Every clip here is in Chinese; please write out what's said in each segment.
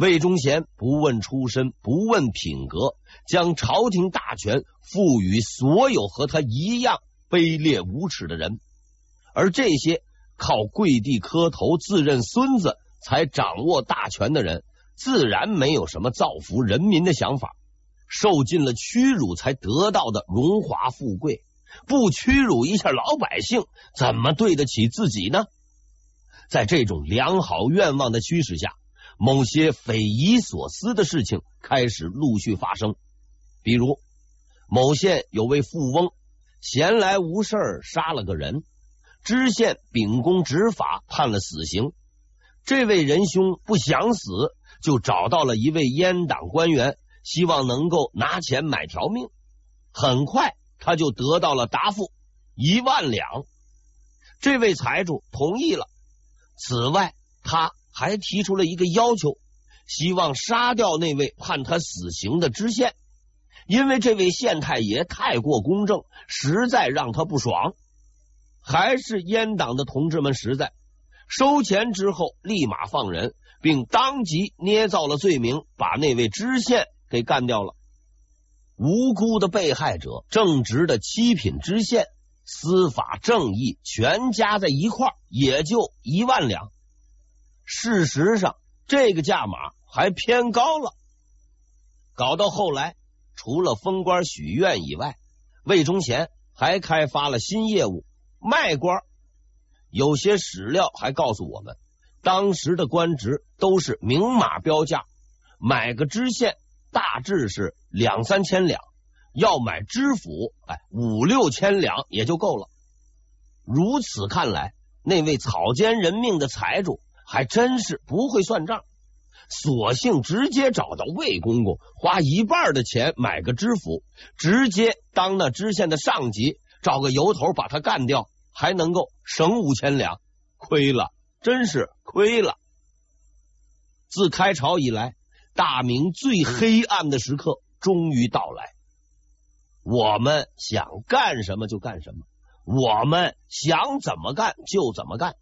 魏忠贤不问出身，不问品格，将朝廷大权赋予所有和他一样卑劣无耻的人，而这些靠跪地磕头、自认孙子才掌握大权的人，自然没有什么造福人民的想法。受尽了屈辱才得到的荣华富贵，不屈辱一下老百姓，怎么对得起自己呢？在这种良好愿望的驱使下。某些匪夷所思的事情开始陆续发生，比如某县有位富翁闲来无事杀了个人，知县秉公执法判了死刑。这位仁兄不想死，就找到了一位阉党官员，希望能够拿钱买条命。很快他就得到了答复：一万两。这位财主同意了。此外，他。还提出了一个要求，希望杀掉那位判他死刑的知县，因为这位县太爷太过公正，实在让他不爽。还是阉党的同志们实在，收钱之后立马放人，并当即捏造了罪名，把那位知县给干掉了。无辜的被害者，正直的七品知县，司法正义全加在一块儿，也就一万两。事实上，这个价码还偏高了。搞到后来，除了封官许愿以外，魏忠贤还开发了新业务——卖官。有些史料还告诉我们，当时的官职都是明码标价，买个知县大致是两三千两，要买知府，哎，五六千两也就够了。如此看来，那位草菅人命的财主。还真是不会算账，索性直接找到魏公公，花一半的钱买个知府，直接当那知县的上级，找个由头把他干掉，还能够省五千两。亏了，真是亏了。自开朝以来，大明最黑暗的时刻终于到来。我们想干什么就干什么，我们想怎么干就怎么干。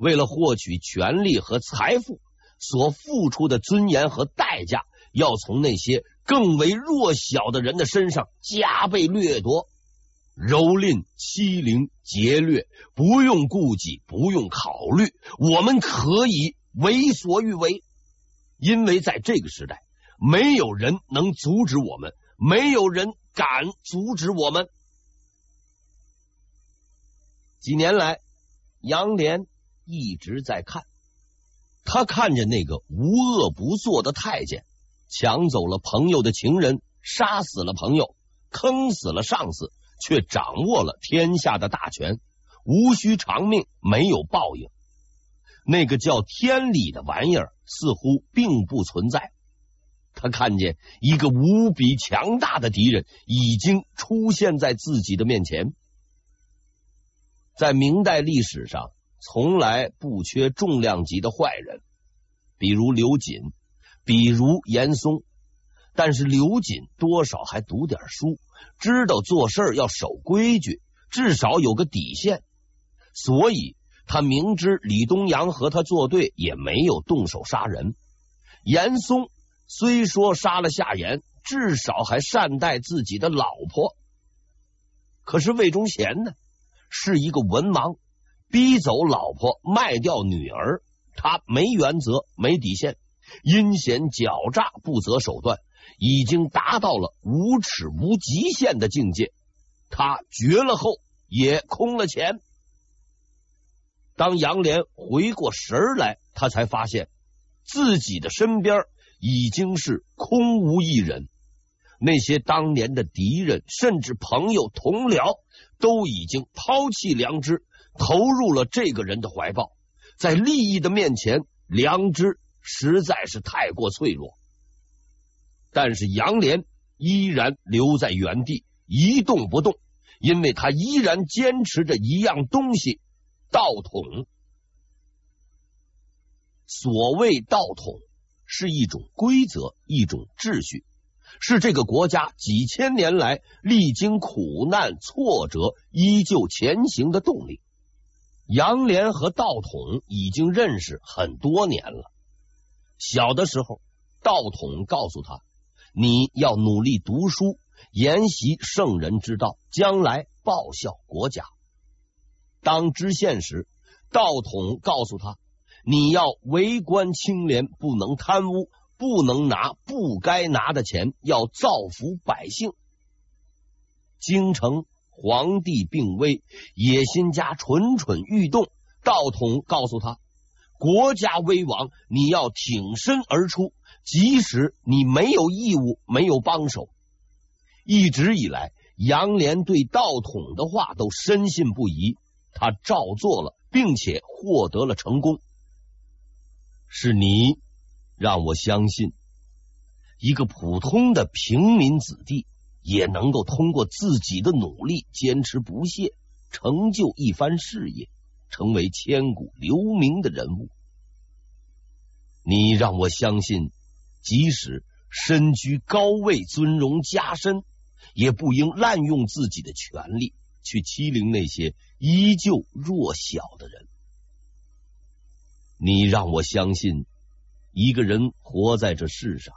为了获取权力和财富，所付出的尊严和代价，要从那些更为弱小的人的身上加倍掠夺，蹂躏、欺凌、劫掠，不用顾忌，不用考虑，我们可以为所欲为，因为在这个时代，没有人能阻止我们，没有人敢阻止我们。几年来，杨连。一直在看，他看着那个无恶不作的太监，抢走了朋友的情人，杀死了朋友，坑死了上司，却掌握了天下的大权，无需偿命，没有报应。那个叫天理的玩意儿似乎并不存在。他看见一个无比强大的敌人已经出现在自己的面前，在明代历史上。从来不缺重量级的坏人，比如刘瑾，比如严嵩。但是刘瑾多少还读点书，知道做事要守规矩，至少有个底线。所以他明知李东阳和他作对，也没有动手杀人。严嵩虽说杀了夏言，至少还善待自己的老婆。可是魏忠贤呢，是一个文盲。逼走老婆，卖掉女儿，他没原则，没底线，阴险狡诈，不择手段，已经达到了无耻无极限的境界。他绝了后，也空了钱。当杨连回过神来，他才发现自己的身边已经是空无一人。那些当年的敌人，甚至朋友、同僚，都已经抛弃良知。投入了这个人的怀抱，在利益的面前，良知实在是太过脆弱。但是杨连依然留在原地一动不动，因为他依然坚持着一样东西——道统。所谓道统，是一种规则，一种秩序，是这个国家几千年来历经苦难挫折依旧前行的动力。杨连和道统已经认识很多年了，小的时候，道统告诉他，你要努力读书，研习圣人之道，将来报效国家。当知县时，道统告诉他，你要为官清廉，不能贪污，不能拿不该拿的钱，要造福百姓。京城皇帝病危，野心家蠢蠢欲动。道统告诉他，国家危亡，你要挺身而出，即使你没有义务，没有帮手。一直以来，杨连对道统的话都深信不疑，他照做了，并且获得了成功。是你让我相信，一个普通的平民子弟。也能够通过自己的努力，坚持不懈，成就一番事业，成为千古留名的人物。你让我相信，即使身居高位、尊荣加身，也不应滥用自己的权力去欺凌那些依旧弱小的人。你让我相信，一个人活在这世上，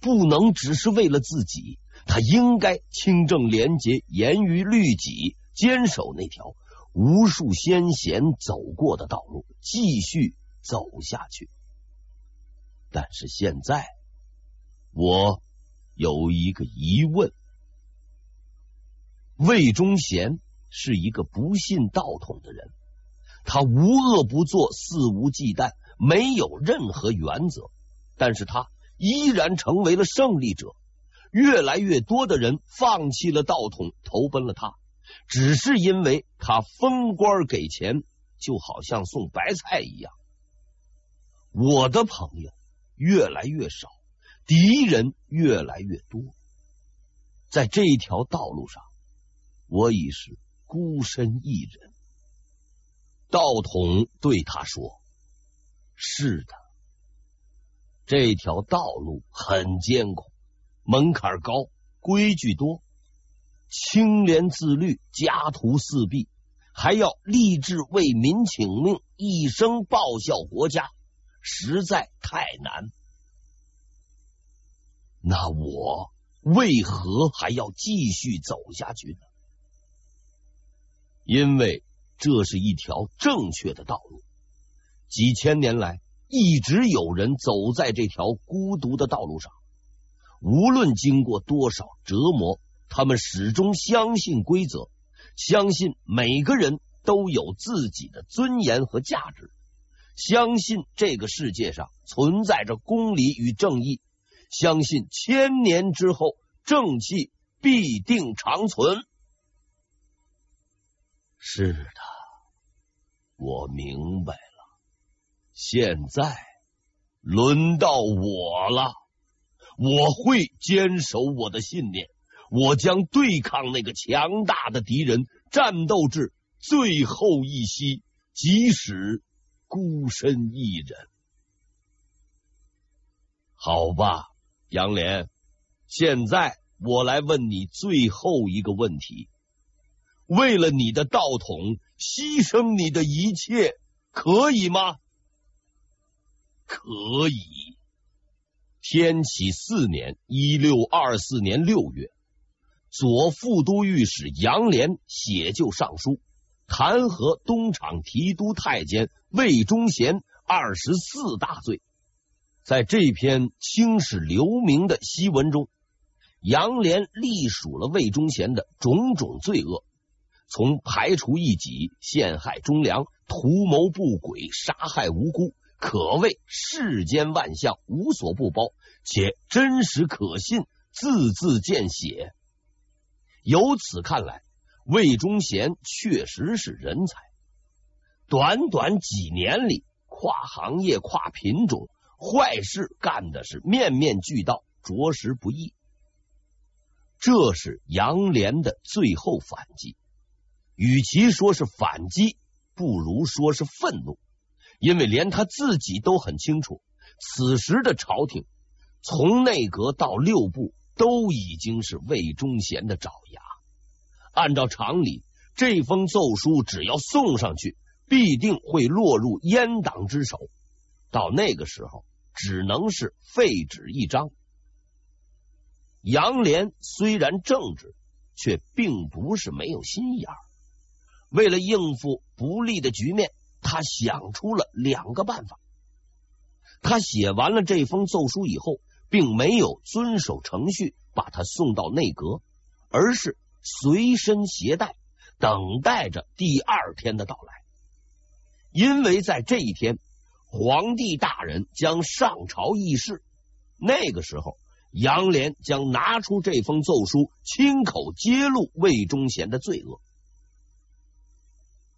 不能只是为了自己。他应该清正廉洁、严于律己，坚守那条无数先贤走过的道路，继续走下去。但是现在，我有一个疑问：魏忠贤是一个不信道统的人，他无恶不作，肆无忌惮，没有任何原则，但是他依然成为了胜利者。越来越多的人放弃了道统，投奔了他，只是因为他封官给钱，就好像送白菜一样。我的朋友越来越少，敌人越来越多，在这条道路上，我已是孤身一人。道统对他说：“是的，这条道路很艰苦。”门槛高，规矩多，清廉自律，家徒四壁，还要立志为民请命，一生报效国家，实在太难。那我为何还要继续走下去呢？因为这是一条正确的道路，几千年来一直有人走在这条孤独的道路上。无论经过多少折磨，他们始终相信规则，相信每个人都有自己的尊严和价值，相信这个世界上存在着公理与正义，相信千年之后正气必定长存。是的，我明白了，现在轮到我了。我会坚守我的信念，我将对抗那个强大的敌人，战斗至最后一息，即使孤身一人。好吧，杨连，现在我来问你最后一个问题：为了你的道统，牺牲你的一切，可以吗？可以。天启四年（一六二四年六月），左副都御史杨涟写就上书，弹劾东厂提督太监魏忠贤二十四大罪。在这篇青史留名的檄文中，杨连隶属了魏忠贤的种种罪恶，从排除异己、陷害忠良、图谋不轨、杀害无辜。可谓世间万象无所不包，且真实可信，字字见血。由此看来，魏忠贤确实是人才。短短几年里，跨行业、跨品种，坏事干的是面面俱到，着实不易。这是杨连的最后反击，与其说是反击，不如说是愤怒。因为连他自己都很清楚，此时的朝廷从内阁到六部都已经是魏忠贤的爪牙。按照常理，这封奏书只要送上去，必定会落入阉党之手。到那个时候，只能是废纸一张。杨连虽然正直，却并不是没有心眼儿。为了应付不利的局面，他想出了两个办法。他写完了这封奏书以后，并没有遵守程序把它送到内阁，而是随身携带，等待着第二天的到来。因为在这一天，皇帝大人将上朝议事，那个时候，杨连将拿出这封奏书，亲口揭露魏忠贤的罪恶。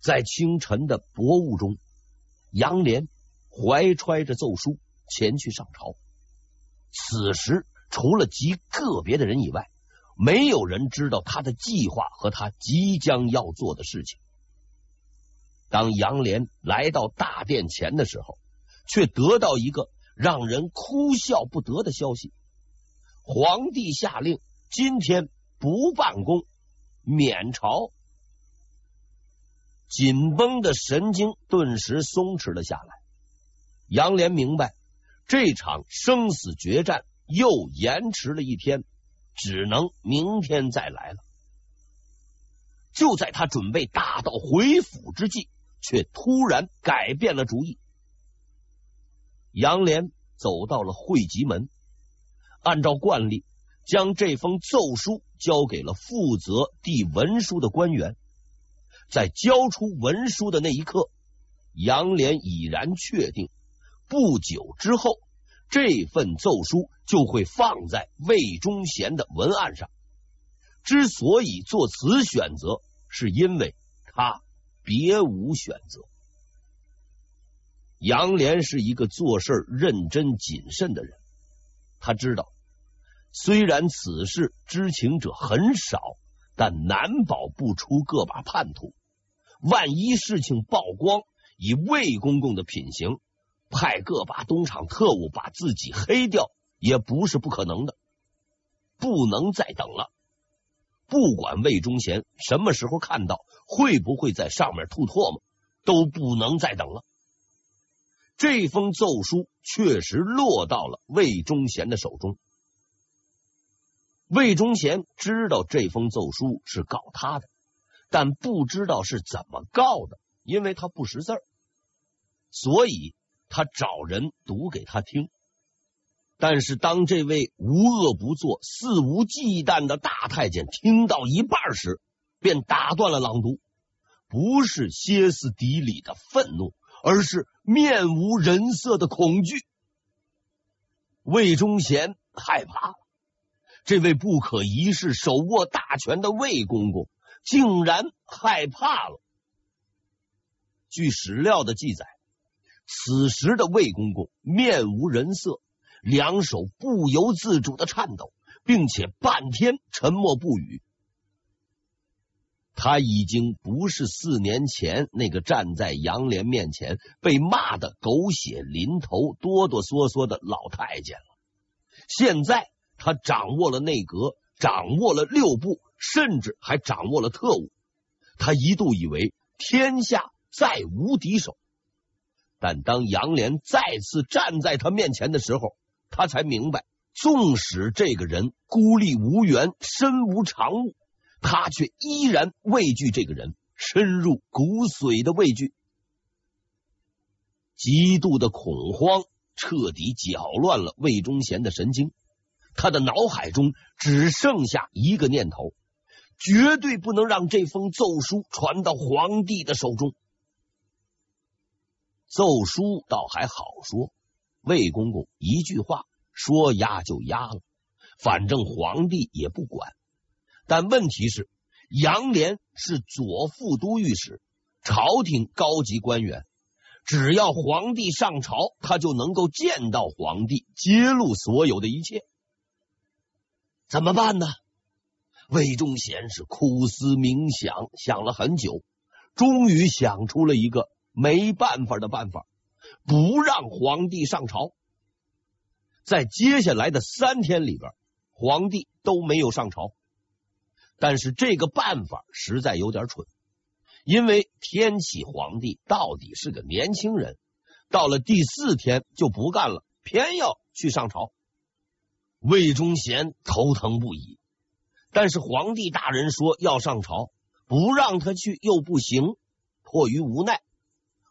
在清晨的薄雾中，杨连怀揣着奏书前去上朝。此时，除了极个别的人以外，没有人知道他的计划和他即将要做的事情。当杨连来到大殿前的时候，却得到一个让人哭笑不得的消息：皇帝下令今天不办公，免朝。紧绷的神经顿时松弛了下来。杨连明白，这场生死决战又延迟了一天，只能明天再来了。就在他准备打道回府之际，却突然改变了主意。杨连走到了会稽门，按照惯例，将这封奏书交给了负责递文书的官员。在交出文书的那一刻，杨连已然确定，不久之后，这份奏书就会放在魏忠贤的文案上。之所以做此选择，是因为他别无选择。杨连是一个做事认真谨慎的人，他知道，虽然此事知情者很少，但难保不出个把叛徒。万一事情曝光，以魏公公的品行，派个把东厂特务把自己黑掉，也不是不可能的。不能再等了，不管魏忠贤什么时候看到，会不会在上面吐唾沫，都不能再等了。这封奏书确实落到了魏忠贤的手中。魏忠贤知道这封奏书是告他的。但不知道是怎么告的，因为他不识字儿，所以他找人读给他听。但是当这位无恶不作、肆无忌惮的大太监听到一半时，便打断了朗读，不是歇斯底里的愤怒，而是面无人色的恐惧。魏忠贤害怕，这位不可一世、手握大权的魏公公。竟然害怕了。据史料的记载，此时的魏公公面无人色，两手不由自主的颤抖，并且半天沉默不语。他已经不是四年前那个站在杨连面前被骂的狗血淋头、哆哆嗦嗦的老太监了。现在他掌握了内阁，掌握了六部。甚至还掌握了特务，他一度以为天下再无敌手。但当杨连再次站在他面前的时候，他才明白，纵使这个人孤立无援、身无长物，他却依然畏惧这个人，深入骨髓的畏惧。极度的恐慌彻底搅乱了魏忠贤的神经，他的脑海中只剩下一个念头。绝对不能让这封奏书传到皇帝的手中。奏书倒还好说，魏公公一句话说压就压了，反正皇帝也不管。但问题是，杨连是左副都御史，朝廷高级官员，只要皇帝上朝，他就能够见到皇帝，揭露所有的一切。怎么办呢？魏忠贤是苦思冥想，想了很久，终于想出了一个没办法的办法，不让皇帝上朝。在接下来的三天里边，皇帝都没有上朝。但是这个办法实在有点蠢，因为天启皇帝到底是个年轻人，到了第四天就不干了，偏要去上朝。魏忠贤头疼不已，但是皇帝大人说要上朝，不让他去又不行，迫于无奈，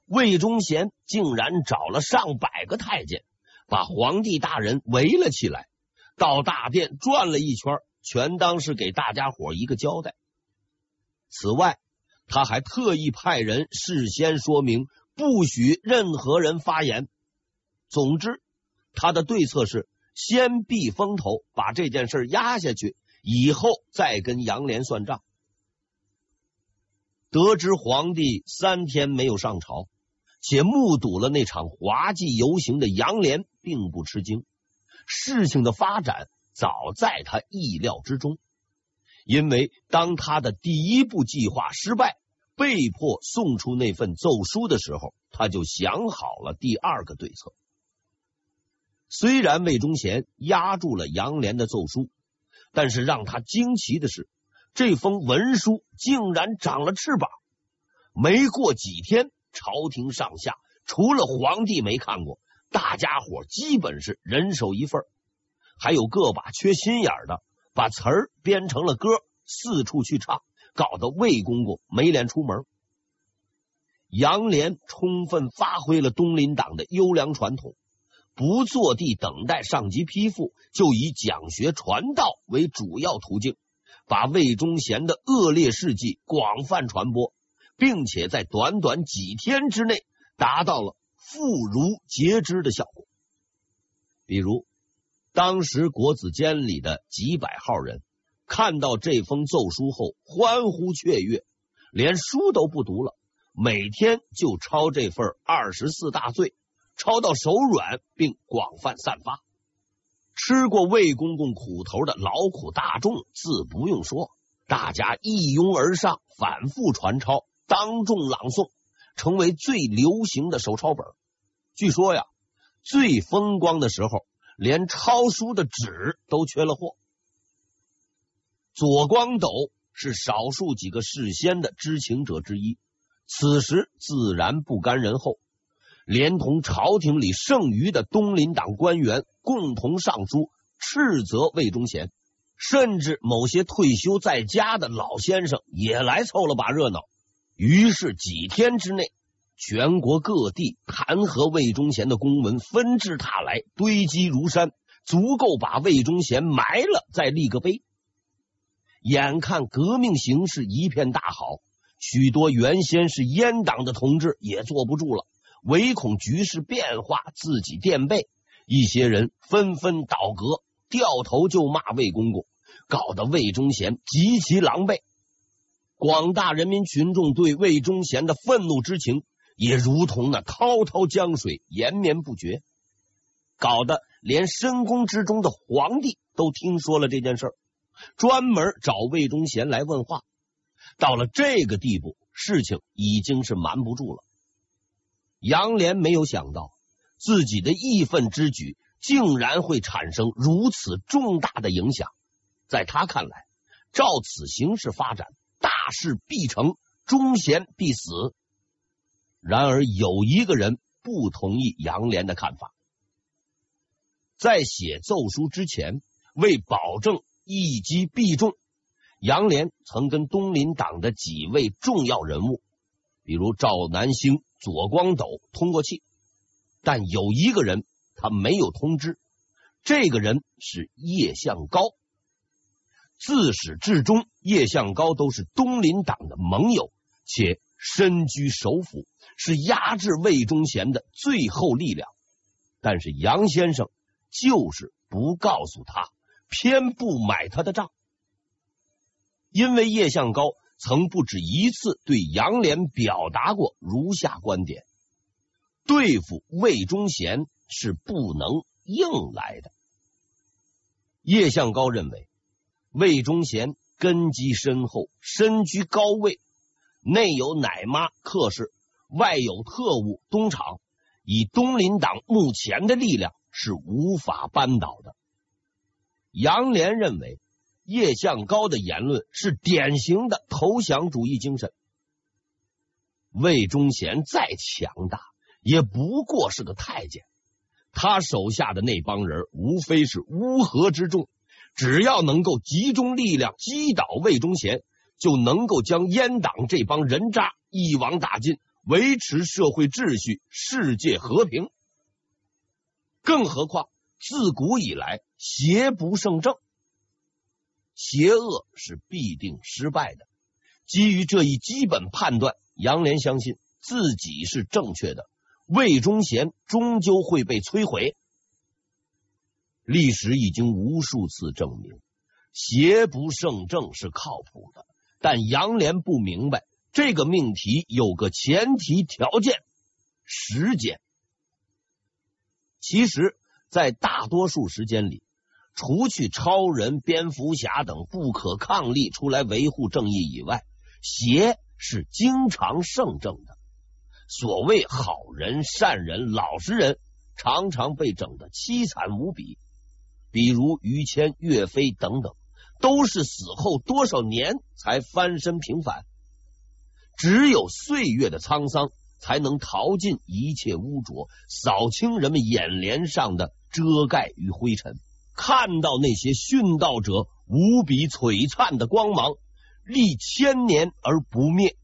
魏忠贤竟然找了上百个太监，把皇帝大人围了起来，到大殿转了一圈，全当是给大家伙一个交代。此外，他还特意派人事先说明，不许任何人发言。总之，他的对策是。先避风头，把这件事压下去，以后再跟杨连算账。得知皇帝三天没有上朝，且目睹了那场滑稽游行的杨连并不吃惊。事情的发展早在他意料之中，因为当他的第一步计划失败，被迫送出那份奏书的时候，他就想好了第二个对策。虽然魏忠贤压住了杨连的奏书，但是让他惊奇的是，这封文书竟然长了翅膀。没过几天，朝廷上下除了皇帝没看过，大家伙基本是人手一份，还有个把缺心眼的，把词儿编成了歌，四处去唱，搞得魏公公没脸出门。杨连充分发挥了东林党的优良传统。不坐地等待上级批复，就以讲学传道为主要途径，把魏忠贤的恶劣事迹广泛传播，并且在短短几天之内达到了妇孺皆知的效果。比如，当时国子监里的几百号人看到这封奏书后，欢呼雀跃，连书都不读了，每天就抄这份二十四大罪。抄到手软，并广泛散发。吃过魏公公苦头的劳苦大众自不用说，大家一拥而上，反复传抄，当众朗诵，成为最流行的手抄本。据说呀，最风光的时候，连抄书的纸都缺了货。左光斗是少数几个事先的知情者之一，此时自然不甘人后。连同朝廷里剩余的东林党官员共同上书斥责魏忠贤，甚至某些退休在家的老先生也来凑了把热闹。于是几天之内，全国各地弹劾魏忠贤的公文纷至沓来，堆积如山，足够把魏忠贤埋了再立个碑。眼看革命形势一片大好，许多原先是阉党的同志也坐不住了。唯恐局势变化，自己垫背，一些人纷纷倒戈，掉头就骂魏公公，搞得魏忠贤极其狼狈。广大人民群众对魏忠贤的愤怒之情，也如同那滔滔江水，延绵不绝，搞得连深宫之中的皇帝都听说了这件事儿，专门找魏忠贤来问话。到了这个地步，事情已经是瞒不住了。杨连没有想到，自己的义愤之举竟然会产生如此重大的影响。在他看来，照此形势发展，大事必成，忠贤必死。然而，有一个人不同意杨连的看法。在写奏书之前，为保证一击必中，杨连曾跟东林党的几位重要人物，比如赵南星。左光斗通过气，但有一个人他没有通知，这个人是叶向高。自始至终，叶向高都是东林党的盟友，且身居首府，是压制魏忠贤的最后力量。但是杨先生就是不告诉他，偏不买他的账，因为叶向高。曾不止一次对杨连表达过如下观点：对付魏忠贤是不能硬来的。叶向高认为，魏忠贤根基深厚，身居高位，内有奶妈客氏，外有特务东厂，以东林党目前的力量是无法扳倒的。杨连认为。叶向高的言论是典型的投降主义精神。魏忠贤再强大，也不过是个太监，他手下的那帮人无非是乌合之众，只要能够集中力量击倒魏忠贤，就能够将阉党这帮人渣一网打尽，维持社会秩序、世界和平。更何况，自古以来邪不胜正，邪恶是必定失败的。基于这一基本判断，杨连相信自己是正确的。魏忠贤终究会被摧毁。历史已经无数次证明，邪不胜正是靠谱的。但杨连不明白，这个命题有个前提条件：时间。其实，在大多数时间里，除去超人、蝙蝠侠等不可抗力出来维护正义以外，邪是经常胜正的。所谓好人、善人、老实人，常常被整得凄惨无比。比如于谦、岳飞等等，都是死后多少年才翻身平反。只有岁月的沧桑，才能淘尽一切污浊，扫清人们眼帘上的遮盖与灰尘，看到那些殉道者无比璀璨的光芒，历千年而不灭。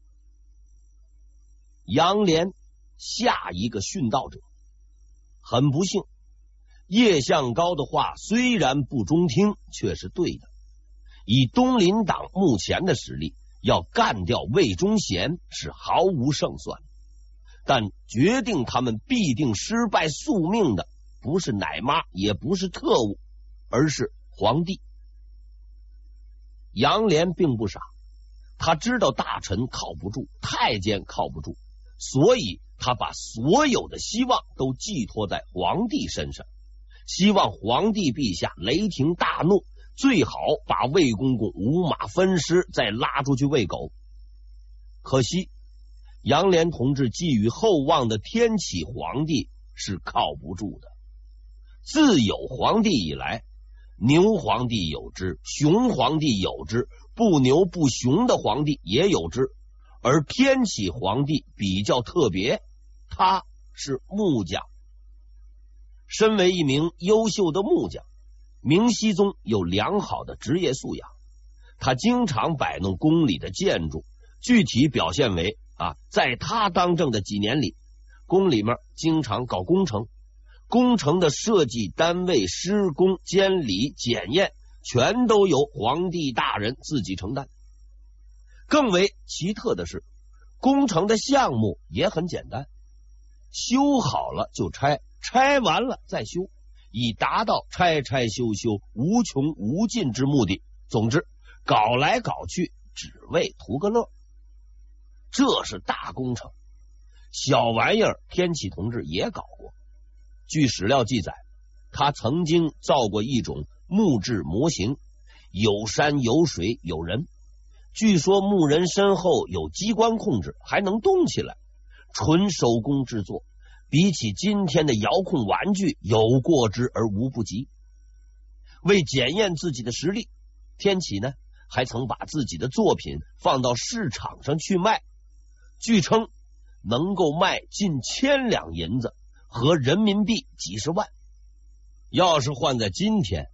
杨连，下一个殉道者。很不幸，叶向高的话虽然不中听，却是对的。以东林党目前的实力，要干掉魏忠贤是毫无胜算。但决定他们必定失败宿命的，不是奶妈，也不是特务，而是皇帝。杨连并不傻，他知道大臣靠不住，太监靠不住。所以，他把所有的希望都寄托在皇帝身上，希望皇帝陛下雷霆大怒，最好把魏公公五马分尸，再拉出去喂狗。可惜，杨连同志寄予厚望的天启皇帝是靠不住的。自有皇帝以来，牛皇帝有之，熊皇帝有之，不牛不熊的皇帝也有之。而天启皇帝比较特别，他是木匠。身为一名优秀的木匠，明熹宗有良好的职业素养。他经常摆弄宫里的建筑，具体表现为啊，在他当政的几年里，宫里面经常搞工程，工程的设计单位、施工、监理、检验，全都由皇帝大人自己承担。更为奇特的是，工程的项目也很简单，修好了就拆，拆完了再修，以达到拆拆修修无穷无尽之目的。总之，搞来搞去只为图个乐。这是大工程，小玩意儿天启同志也搞。据史料记载，他曾经造过一种木质模型，有山有水有人。据说木人身后有机关控制，还能动起来，纯手工制作，比起今天的遥控玩具有过之而无不及。为检验自己的实力，天启呢还曾把自己的作品放到市场上去卖，据称能够卖近千两银子，和人民币几十万。要是换在今天，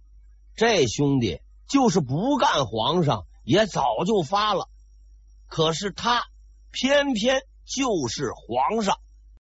这兄弟就是不干皇上。也早就发了，可是他偏偏就是皇上。